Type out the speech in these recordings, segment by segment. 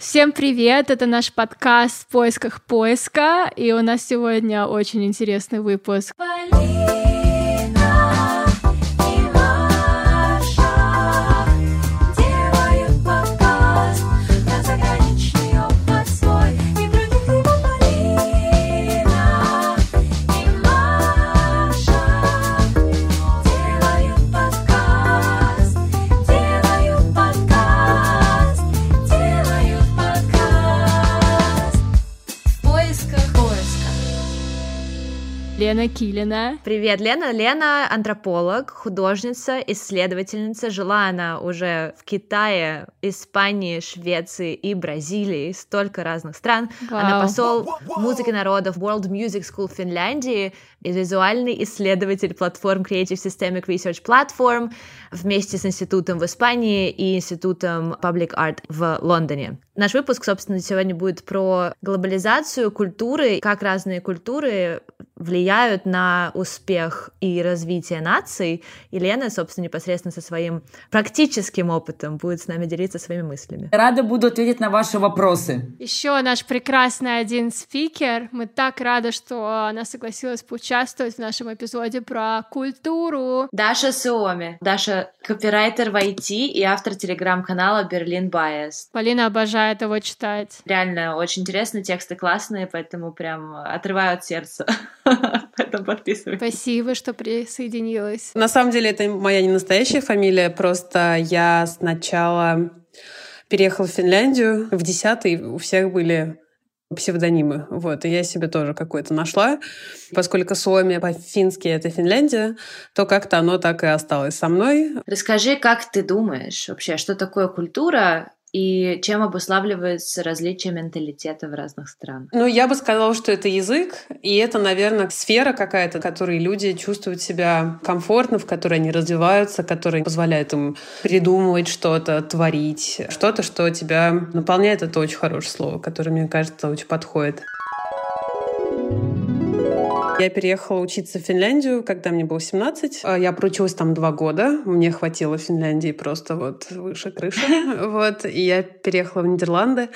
Всем привет! Это наш подкаст «В поисках поиска», и у нас сегодня очень интересный выпуск. Полина. Лена Килина. Привет, Лена. Лена — антрополог, художница, исследовательница. Жила она уже в Китае, Испании, Швеции и Бразилии. Столько разных стран. Вау. Она посол музыки народов World Music School в Финляндии визуальный исследователь платформ Creative Systemic Research Platform вместе с институтом в Испании и институтом Public Art в Лондоне. Наш выпуск, собственно, сегодня будет про глобализацию культуры, как разные культуры влияют на успех и развитие наций. И Лена, собственно, непосредственно со своим практическим опытом будет с нами делиться своими мыслями. Рада буду ответить на ваши вопросы. Еще наш прекрасный один спикер. Мы так рады, что она согласилась поучаствовать в нашем эпизоде про культуру. Даша Суоми. Даша копирайтер в IT и автор телеграм-канала Берлин Bias. Полина обожает его читать. Реально, очень интересно, тексты классные, поэтому прям отрывают сердце. Поэтому подписывайтесь. Спасибо, что присоединилась. На самом деле, это моя не настоящая фамилия, просто я сначала переехала в Финляндию. В десятый у всех были псевдонимы. Вот, и я себе тоже какой-то нашла. Поскольку Суоми по-фински — это Финляндия, то как-то оно так и осталось со мной. Расскажи, как ты думаешь вообще, что такое культура и чем обуславливается различие менталитета в разных странах? Ну, я бы сказала, что это язык, и это, наверное, сфера какая-то, в которой люди чувствуют себя комфортно, в которой они развиваются, которая позволяет им придумывать что-то, творить, что-то, что тебя наполняет. Это очень хорошее слово, которое, мне кажется, очень подходит. Я переехала учиться в Финляндию, когда мне было 17. А, я проучилась там два года. Мне хватило Финляндии просто вот выше крыши. Вот. И я переехала в Нидерланды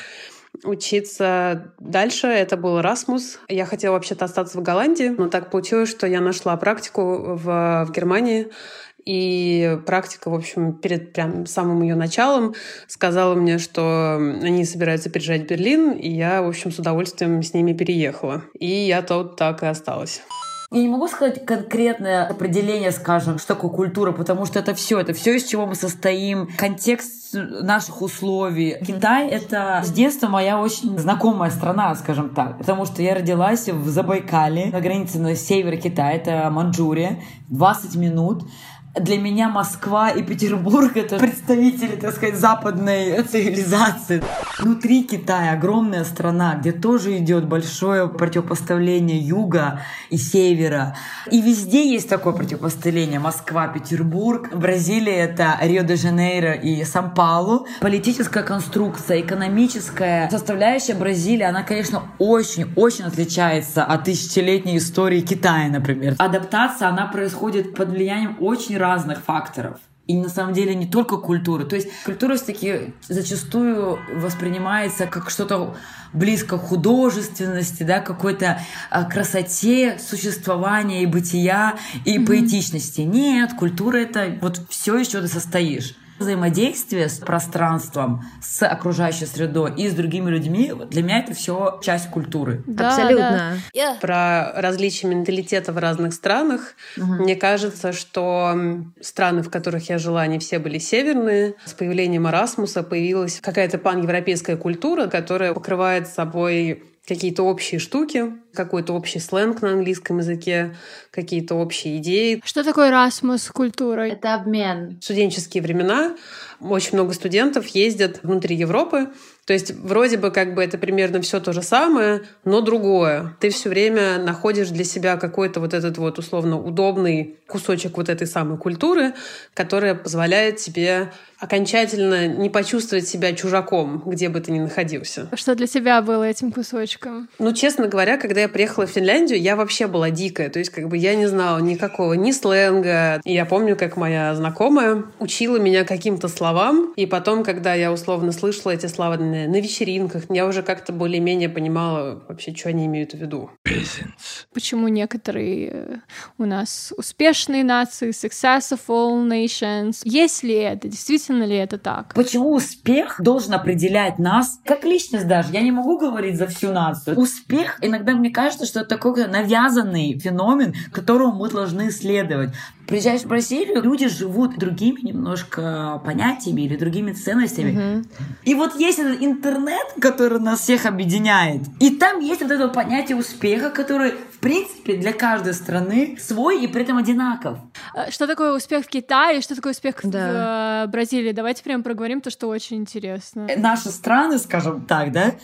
учиться дальше. Это был Erasmus. Я хотела вообще-то остаться в Голландии, но так получилось, что я нашла практику в, в Германии. И практика, в общем, перед прям самым ее началом сказала мне, что они собираются переезжать в Берлин, и я, в общем, с удовольствием с ними переехала. И я тут так и осталась. Я не могу сказать конкретное определение, скажем, что такое культура, потому что это все, это все, из чего мы состоим, контекст наших условий. Китай — это с детства моя очень знакомая страна, скажем так, потому что я родилась в Забайкале, на границе на севере Китая, это Манчжурия, 20 минут для меня Москва и Петербург — это представители, так сказать, западной цивилизации. Внутри Китая огромная страна, где тоже идет большое противопоставление юга и севера. И везде есть такое противопоставление. Москва, Петербург. Бразилия — это Рио-де-Жанейро и Сан-Паулу. Политическая конструкция, экономическая составляющая Бразилии, она, конечно, очень-очень отличается от тысячелетней истории Китая, например. Адаптация, она происходит под влиянием очень разных факторов. И на самом деле не только культуры. То есть культура все-таки зачастую воспринимается как что-то близко к художественности, да, какой-то а, красоте существования и бытия и mm-hmm. поэтичности. Нет, культура это вот все, из чего ты состоишь взаимодействие с пространством, с окружающей средой и с другими людьми, для меня это все часть культуры. Да, Абсолютно. Да. Про различия менталитета в разных странах. Угу. Мне кажется, что страны, в которых я жила, они все были северные. С появлением Erasmus появилась какая-то паневропейская культура, которая покрывает собой какие-то общие штуки, какой-то общий сленг на английском языке, какие-то общие идеи. Что такое Erasmus культура? Это обмен. В студенческие времена очень много студентов ездят внутри Европы. То есть вроде бы как бы это примерно все то же самое, но другое. Ты все время находишь для себя какой-то вот этот вот условно удобный кусочек вот этой самой культуры, которая позволяет тебе окончательно не почувствовать себя чужаком, где бы ты ни находился. Что для тебя было этим кусочком? Ну, честно говоря, когда я приехала в Финляндию, я вообще была дикая. То есть, как бы я не знала никакого ни сленга. И я помню, как моя знакомая учила меня каким-то словам. И потом, когда я условно слышала эти слова танцевальные, на вечеринках. Я уже как-то более-менее понимала вообще, что они имеют в виду. Почему некоторые э, у нас успешные нации, successful nations. Есть ли это? Действительно ли это так? Почему успех должен определять нас как личность даже? Я не могу говорить за всю нацию. Успех, иногда мне кажется, что это такой навязанный феномен, которому мы должны исследовать. Приезжаешь в Бразилию, люди живут другими немножко понятиями или другими ценностями. Mm-hmm. И вот есть этот интернет, который нас всех объединяет. И там есть вот это понятие успеха, который, в принципе, для каждой страны свой и при этом одинаков. А что такое успех в Китае, что такое успех да. в э, Бразилии? Давайте прям проговорим то, что очень интересно. Наши страны, скажем так, да,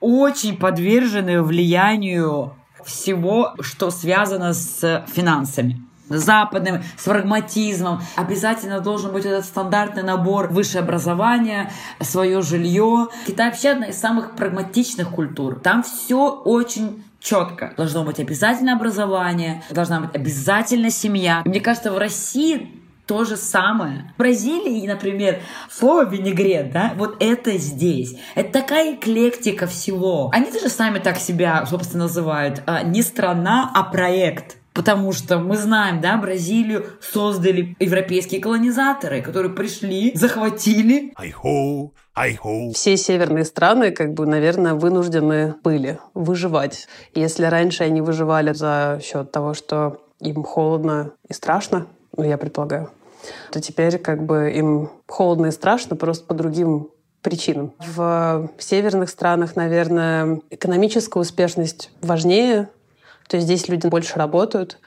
очень подвержены влиянию всего, что связано с финансами западным, с прагматизмом. Обязательно должен быть этот стандартный набор высшее образование, свое жилье. Китай вообще одна из самых прагматичных культур. Там все очень четко. Должно быть обязательно образование, должна быть обязательно семья. мне кажется, в России то же самое. В Бразилии, например, слово винегрет, да, вот это здесь. Это такая эклектика всего. Они даже сами так себя, собственно, называют. А, не страна, а проект. Потому что мы знаем, да, Бразилию создали европейские колонизаторы, которые пришли, захватили. Все северные страны, как бы, наверное, вынуждены были выживать. Если раньше они выживали за счет того, что им холодно и страшно, ну, я предполагаю, то теперь как бы им холодно и страшно просто по другим причинам. В северных странах, наверное, экономическая успешность важнее, то есть здесь люди больше работают,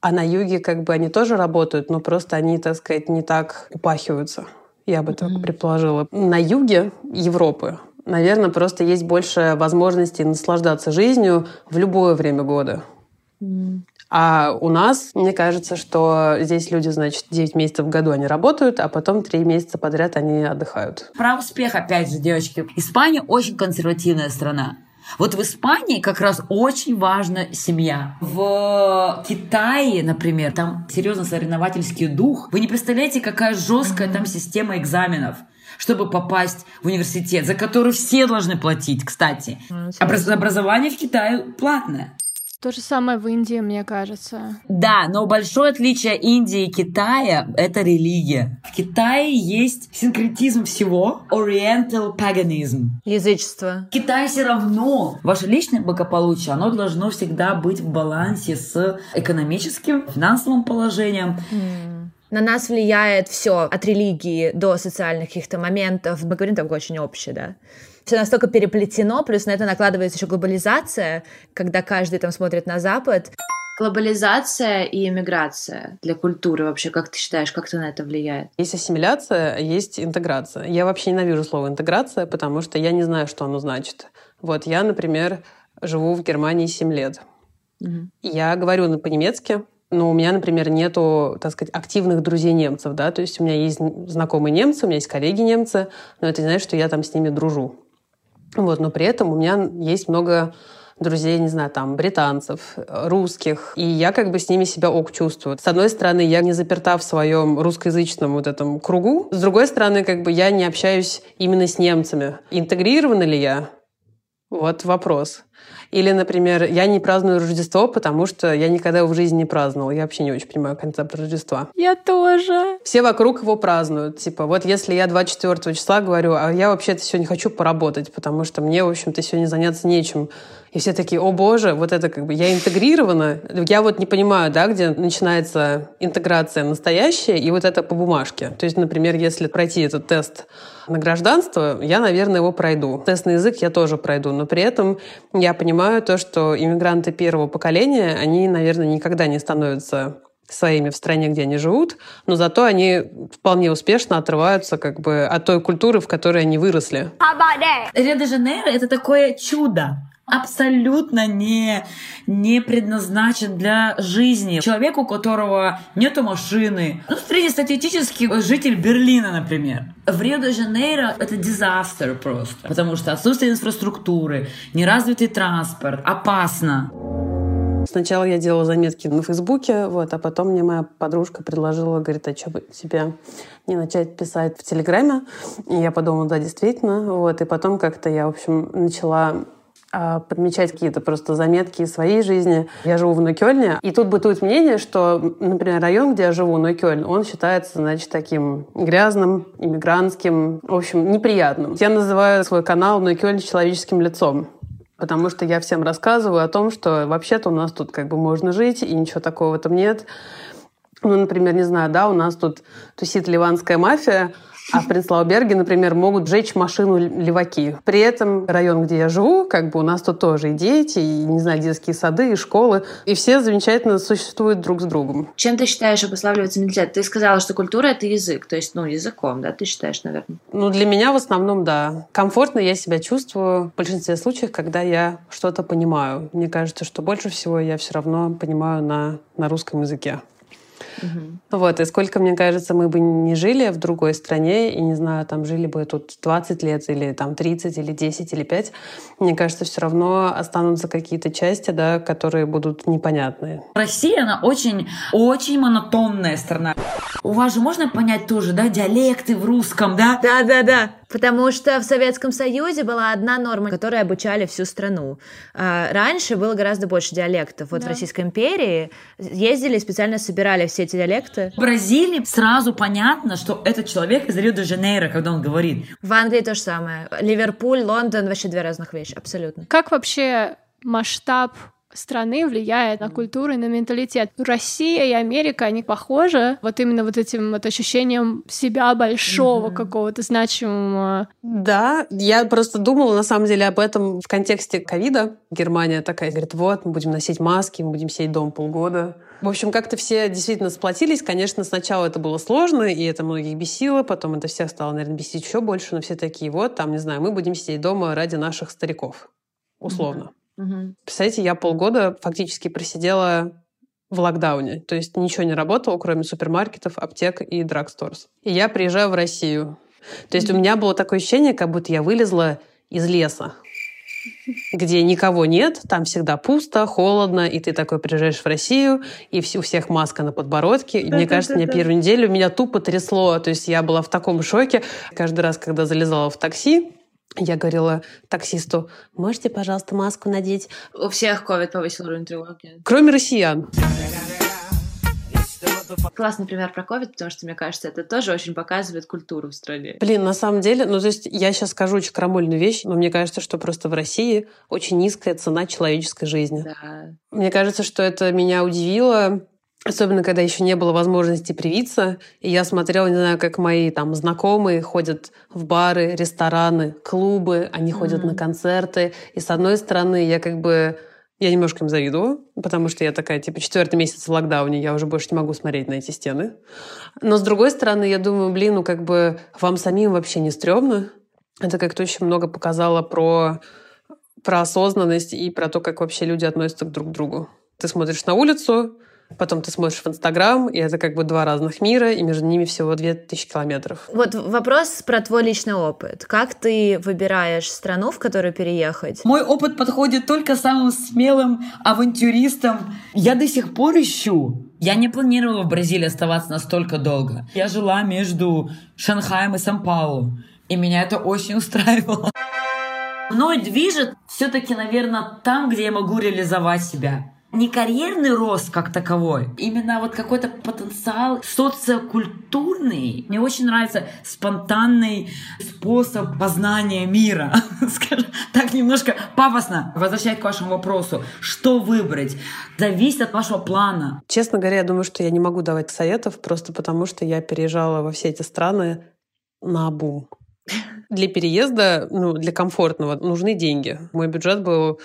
а на юге как бы они тоже работают, но просто они, так сказать, не так упахиваются. Я бы так предположила. На юге Европы, наверное, просто есть больше возможностей наслаждаться жизнью в любое время года. А у нас, мне кажется, что здесь люди, значит, 9 месяцев в году они работают, а потом 3 месяца подряд они отдыхают. Про успех, опять же, девочки. Испания очень консервативная страна. Вот в Испании как раз очень важна семья. В Китае, например, там серьезно соревновательский дух. Вы не представляете, какая жесткая там система экзаменов чтобы попасть в университет, за который все должны платить, кстати. Образование в Китае платное. То же самое в Индии, мне кажется. Да, но большое отличие Индии и Китая — это религия. В Китае есть синкретизм всего, oriental paganism. Язычество. В Китае все равно ваше личное благополучие, оно должно всегда быть в балансе с экономическим, финансовым положением. Mm. На нас влияет все от религии до социальных каких-то моментов. Мы говорим так очень общее, да все настолько переплетено, плюс на это накладывается еще глобализация, когда каждый там смотрит на Запад. Глобализация и иммиграция для культуры вообще, как ты считаешь, как это на это влияет? Есть ассимиляция, есть интеграция. Я вообще ненавижу слово интеграция, потому что я не знаю, что оно значит. Вот я, например, живу в Германии 7 лет. Угу. Я говорю по-немецки, но у меня, например, нету, так сказать, активных друзей немцев, да, то есть у меня есть знакомые немцы, у меня есть коллеги немцы, но это не значит, что я там с ними дружу. Вот, но при этом у меня есть много друзей, не знаю, там, британцев, русских, и я как бы с ними себя ок чувствую. С одной стороны, я не заперта в своем русскоязычном вот этом кругу, с другой стороны, как бы я не общаюсь именно с немцами. Интегрирована ли я? Вот вопрос. Или, например, я не праздную Рождество, потому что я никогда его в жизни не праздновала. Я вообще не очень понимаю концепт Рождества. Я тоже. Все вокруг его празднуют. Типа, вот если я 24 числа говорю, а я вообще-то сегодня хочу поработать, потому что мне, в общем-то, сегодня заняться нечем. И все такие, о боже, вот это как бы я интегрирована. Я вот не понимаю, да, где начинается интеграция настоящая и вот это по бумажке. То есть, например, если пройти этот тест на гражданство, я, наверное, его пройду. Тест на язык я тоже пройду, но при этом я понимаю то, что иммигранты первого поколения, они, наверное, никогда не становятся своими в стране, где они живут, но зато они вполне успешно отрываются как бы от той культуры, в которой они выросли. Рио-де-Жанейро — это такое чудо абсолютно не, не предназначен для жизни. Человек, у которого нету машины. Ну, среднестатистический житель Берлина, например. В Рио-де-Жанейро это дизастер просто. Потому что отсутствие инфраструктуры, неразвитый транспорт, опасно. Сначала я делала заметки на Фейсбуке, вот, а потом мне моя подружка предложила, говорит, а что бы тебе не начать писать в Телеграме? И я подумала, да, действительно. Вот, и потом как-то я, в общем, начала подмечать какие-то просто заметки из своей жизни. Я живу в Нойкёльне, и тут бытует мнение, что, например, район, где я живу, Нойкёльн, он считается, значит, таким грязным, иммигрантским, в общем, неприятным. Я называю свой канал Нойкёльн человеческим лицом потому что я всем рассказываю о том, что вообще-то у нас тут как бы можно жить, и ничего такого в этом нет. Ну, например, не знаю, да, у нас тут тусит ливанская мафия, а в Принцлауберге, например, могут сжечь машину леваки. При этом район, где я живу, как бы у нас тут тоже и дети, и, не знаю, детские сады, и школы. И все замечательно существуют друг с другом. Чем ты считаешь обуславливается менталитет? Ты сказала, что культура — это язык. То есть, ну, языком, да, ты считаешь, наверное? Ну, для меня в основном, да. Комфортно я себя чувствую в большинстве случаев, когда я что-то понимаю. Мне кажется, что больше всего я все равно понимаю на, на русском языке. Угу. Вот, и сколько, мне кажется, мы бы не жили в другой стране, и, не знаю, там жили бы тут 20 лет, или там 30, или 10, или 5, мне кажется, все равно останутся какие-то части, да, которые будут непонятные. Россия, она очень, очень монотонная страна. У вас же можно понять тоже, да, диалекты в русском, да? Да-да-да. Потому что в Советском Союзе была одна норма, которой обучали всю страну. А, раньше было гораздо больше диалектов. Вот да. в Российской империи ездили, специально собирали все эти диалекты. В Бразилии сразу понятно, что этот человек из Рио-де-Жанейро, когда он говорит. В Англии то же самое. Ливерпуль, Лондон вообще две разных вещи, абсолютно. Как вообще масштаб страны влияет на культуру и на менталитет. Россия и Америка, они похожи вот именно вот этим вот ощущением себя большого, mm-hmm. какого-то значимого. Да, я просто думала на самом деле об этом в контексте ковида. Германия такая говорит, вот, мы будем носить маски, мы будем сидеть дома полгода. В общем, как-то все действительно сплотились. Конечно, сначала это было сложно, и это многих бесило, потом это всех стало, наверное, бесить еще больше, но все такие, вот, там, не знаю, мы будем сидеть дома ради наших стариков. Условно. Mm-hmm. Угу. Представляете, я полгода фактически просидела в локдауне. То есть ничего не работало, кроме супермаркетов, аптек и драгсторс. И я приезжаю в Россию. То есть у меня было такое ощущение, как будто я вылезла из леса где никого нет, там всегда пусто, холодно, и ты такой приезжаешь в Россию, и у всех маска на подбородке. И мне кажется, мне первую неделю меня тупо трясло. То есть я была в таком шоке. Каждый раз, когда залезала в такси, я говорила таксисту, можете, пожалуйста, маску надеть? У всех ковид повысил уровень тревоги. Кроме россиян. Классный пример про ковид, потому что, мне кажется, это тоже очень показывает культуру в стране. Блин, на самом деле, ну, то есть я сейчас скажу очень крамольную вещь, но мне кажется, что просто в России очень низкая цена человеческой жизни. Да. Мне кажется, что это меня удивило, Особенно, когда еще не было возможности привиться. И я смотрела, не знаю, как мои там знакомые ходят в бары, рестораны, клубы, они mm-hmm. ходят на концерты. И с одной стороны, я как бы я немножко им завидую, потому что я такая, типа, четвертый месяц в локдауне, я уже больше не могу смотреть на эти стены. Но с другой стороны, я думаю, блин, ну как бы вам самим вообще не стрёмно. Это как-то очень много показало про, про осознанность и про то, как вообще люди относятся друг к другу. Ты смотришь на улицу, Потом ты смотришь в Инстаграм, и это как бы два разных мира, и между ними всего две тысячи километров. Вот вопрос про твой личный опыт. Как ты выбираешь страну, в которую переехать? Мой опыт подходит только самым смелым авантюристам. Я до сих пор ищу. Я не планировала в Бразилии оставаться настолько долго. Я жила между Шанхаем и Сан-Паулу, и меня это очень устраивало. Мной движет все-таки, наверное, там, где я могу реализовать себя не карьерный рост как таковой, именно вот какой-то потенциал социокультурный. Мне очень нравится спонтанный способ познания мира. Так немножко пафосно. Возвращаясь к вашему вопросу, что выбрать, зависит от вашего плана. Честно говоря, я думаю, что я не могу давать советов, просто потому что я переезжала во все эти страны на бум. Для переезда, ну, для комфортного нужны деньги. Мой бюджет был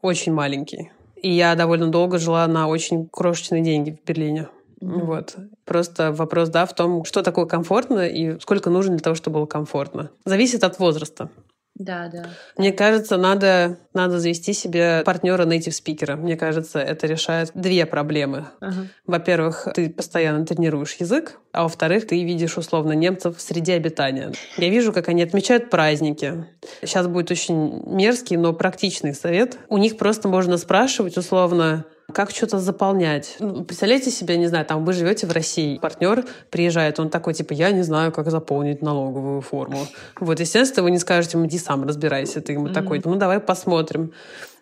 очень маленький. И я довольно долго жила на очень крошечные деньги в Берлине. Mm-hmm. Вот. Просто вопрос, да, в том, что такое комфортно и сколько нужно для того, чтобы было комфортно. Зависит от возраста. Да, да. Мне кажется, надо, надо завести себе партнера native спикера. Мне кажется, это решает две проблемы. Ага. Во-первых, ты постоянно тренируешь язык, а во-вторых, ты видишь условно немцев в среде обитания. Я вижу, как они отмечают праздники. Сейчас будет очень мерзкий, но практичный совет. У них просто можно спрашивать условно, как что-то заполнять. Ну, представляете себе, не знаю, там вы живете в России, партнер приезжает, он такой, типа, я не знаю, как заполнить налоговую форму. Вот, естественно, вы не скажете ему, иди сам разбирайся. Ты ему mm-hmm. такой, ну, давай посмотрим.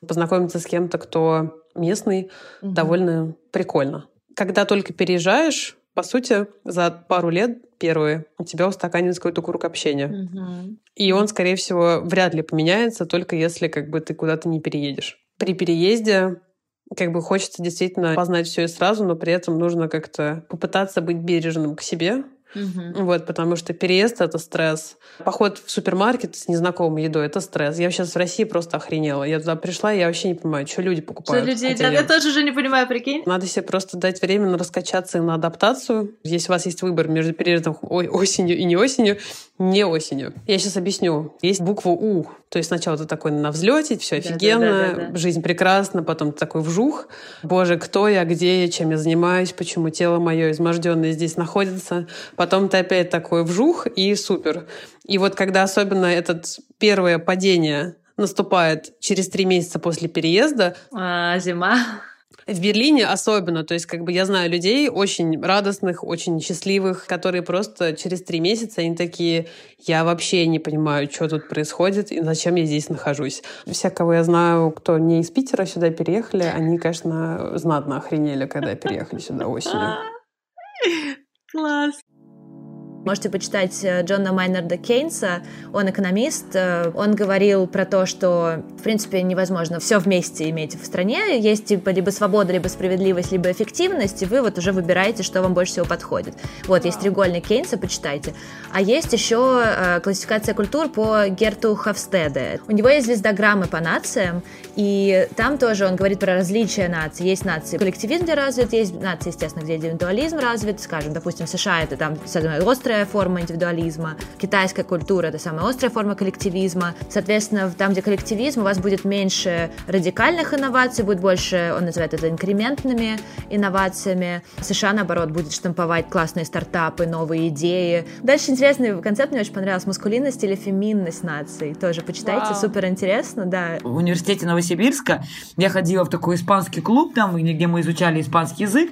Познакомиться с кем-то, кто местный, mm-hmm. довольно прикольно. Когда только переезжаешь, по сути, за пару лет первые у тебя устаканится какой-то круг общения. Mm-hmm. И он, скорее всего, вряд ли поменяется, только если как бы ты куда-то не переедешь. При переезде как бы хочется действительно познать все и сразу, но при этом нужно как-то попытаться быть бережным к себе, Угу. Вот, потому что переезд — это стресс. Поход в супермаркет с незнакомой едой — это стресс. Я сейчас в России просто охренела. Я туда пришла, и я вообще не понимаю, что люди покупают. Что люди едят? Я тоже уже не понимаю, прикинь. Надо себе просто дать время на раскачаться и на адаптацию. Если у вас есть выбор между переездом осенью и не осенью, не осенью. Я сейчас объясню. Есть буква «У». То есть сначала ты такой на взлете, все офигенно, да, да, да, да. жизнь прекрасна, потом ты такой вжух. Боже, кто я, где я, чем я занимаюсь, почему тело мое изможденное здесь находится. Потом ты опять такой вжух и супер. И вот когда особенно этот первое падение наступает через три месяца после переезда. А, зима. В Берлине особенно, то есть как бы я знаю людей очень радостных, очень счастливых, которые просто через три месяца они такие, я вообще не понимаю, что тут происходит и зачем я здесь нахожусь. Все, кого я знаю, кто не из Питера сюда переехали, они, конечно, знатно охренели, когда переехали сюда осенью. Класс. Можете почитать э, Джона Майнерда Кейнса, он экономист, э, он говорил про то, что, в принципе, невозможно все вместе иметь в стране, есть типа либо свобода, либо справедливость, либо эффективность, и вы вот уже выбираете, что вам больше всего подходит. Вот, есть треугольник Кейнса, почитайте. А есть еще э, классификация культур по Герту Хавстеде. У него есть звездограммы по нациям, и там тоже он говорит про различия наций. Есть нации коллективизм, где развит, есть нации, естественно, где индивидуализм развит, скажем, допустим, США это там, острый острая форма индивидуализма, китайская культура — это самая острая форма коллективизма. Соответственно, там, где коллективизм, у вас будет меньше радикальных инноваций, будет больше, он называет это инкрементными инновациями. США, наоборот, будет штамповать классные стартапы, новые идеи. Дальше интересный концепт мне очень понравился. Маскулинность или феминность наций. Тоже почитайте, Вау. супер интересно, да. В университете Новосибирска я ходила в такой испанский клуб, там, где мы изучали испанский язык,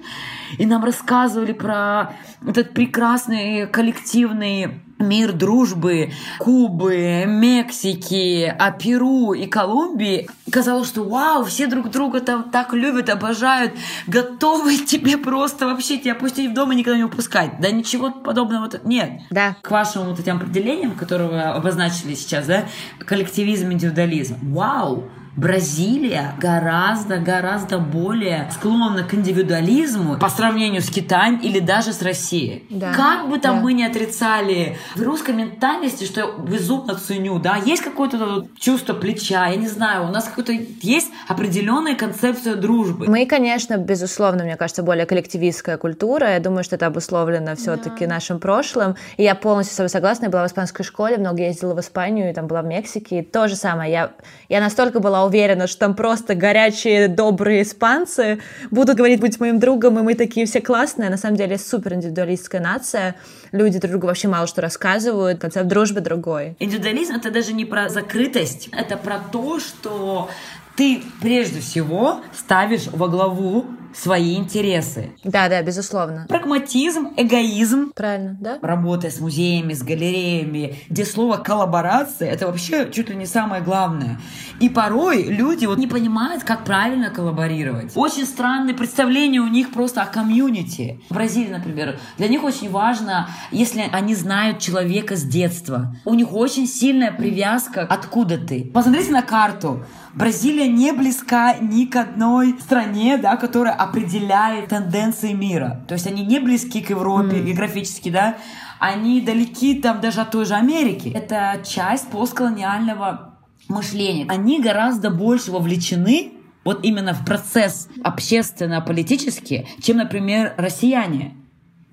и нам рассказывали про этот прекрасный коллектив коллективный мир дружбы Кубы, Мексики, а Перу и Колумбии. Казалось, что вау, все друг друга там так любят, обожают, готовы тебе просто вообще тебя пустить в дом и никогда не упускать. Да ничего подобного нет. Да. К вашим вот этим определениям, которые вы обозначили сейчас, да, коллективизм, индивидуализм. Вау! Бразилия гораздо-гораздо более склонна к индивидуализму по сравнению с Китаем или даже с Россией. Да. Как бы там да. мы не отрицали в русской ментальности, что я безумно ценю, да, есть какое-то чувство плеча, я не знаю, у нас какой-то есть определенная концепция дружбы. Мы, конечно, безусловно, мне кажется, более коллективистская культура. Я думаю, что это обусловлено все-таки да. нашим прошлым. И я полностью с тобой согласна. Я была в испанской школе, много ездила в Испанию, и там была в Мексике. И то же самое. Я, я настолько была уверена, что там просто горячие, добрые испанцы будут говорить, быть моим другом, и мы такие все классные. На самом деле супер индивидуалистская нация. Люди друг другу вообще мало что рассказывают. Концепт дружбы другой. Индивидуализм — это даже не про закрытость, это про то, что ты прежде всего ставишь во главу свои интересы. Да, да, безусловно. Прагматизм, эгоизм. Правильно, да? Работая с музеями, с галереями, где слово коллаборация это вообще чуть ли не самое главное. И порой люди вот не понимают, как правильно коллаборировать. Очень странные представления у них просто о комьюнити. В Бразилии, например, для них очень важно, если они знают человека с детства. У них очень сильная привязка откуда ты. Посмотрите на карту. Бразилия не близка ни к одной стране, да, которая определяет тенденции мира. То есть они не близки к Европе mm. географически, да, они далеки там даже от той же Америки. Это часть постколониального мышления. Они гораздо больше вовлечены вот именно в процесс общественно-политический, чем, например, россияне.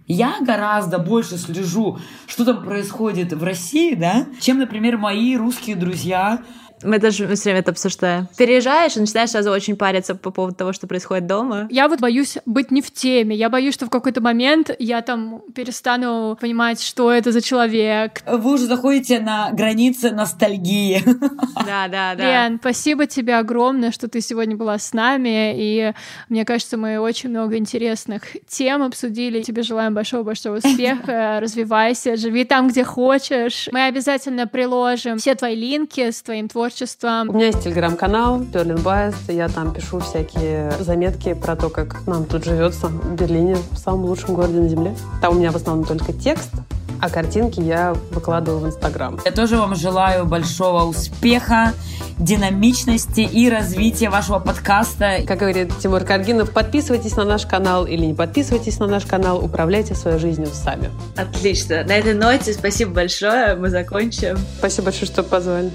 Я гораздо больше слежу, что там происходит в России, да, чем, например, мои русские друзья Мы тоже все время это обсуждаем. Переезжаешь и начинаешь сразу очень париться по поводу того, что происходит дома. Я вот боюсь быть не в теме. Я боюсь, что в какой-то момент я там перестану понимать, что это за человек. Вы уже заходите на границы ностальгии. Да, да, да. Лен, спасибо тебе огромное, что ты сегодня была с нами. И мне кажется, мы очень много интересных тем обсудили. Тебе желаем большого-большого успеха. Развивайся, живи там, где хочешь. Мы обязательно приложим все твои линки с твоим творчеством. У меня есть телеграм-канал Берлин Байс. Я там пишу всякие заметки про то, как нам тут живется в Берлине, в самом лучшем городе на Земле. Там у меня в основном только текст, а картинки я выкладываю в Инстаграм. Я тоже вам желаю большого успеха, динамичности и развития вашего подкаста. Как говорит Тимур Каргинов, подписывайтесь на наш канал или не подписывайтесь на наш канал, управляйте своей жизнью сами. Отлично. На этой ноте спасибо большое. Мы закончим. Спасибо большое, что позвали.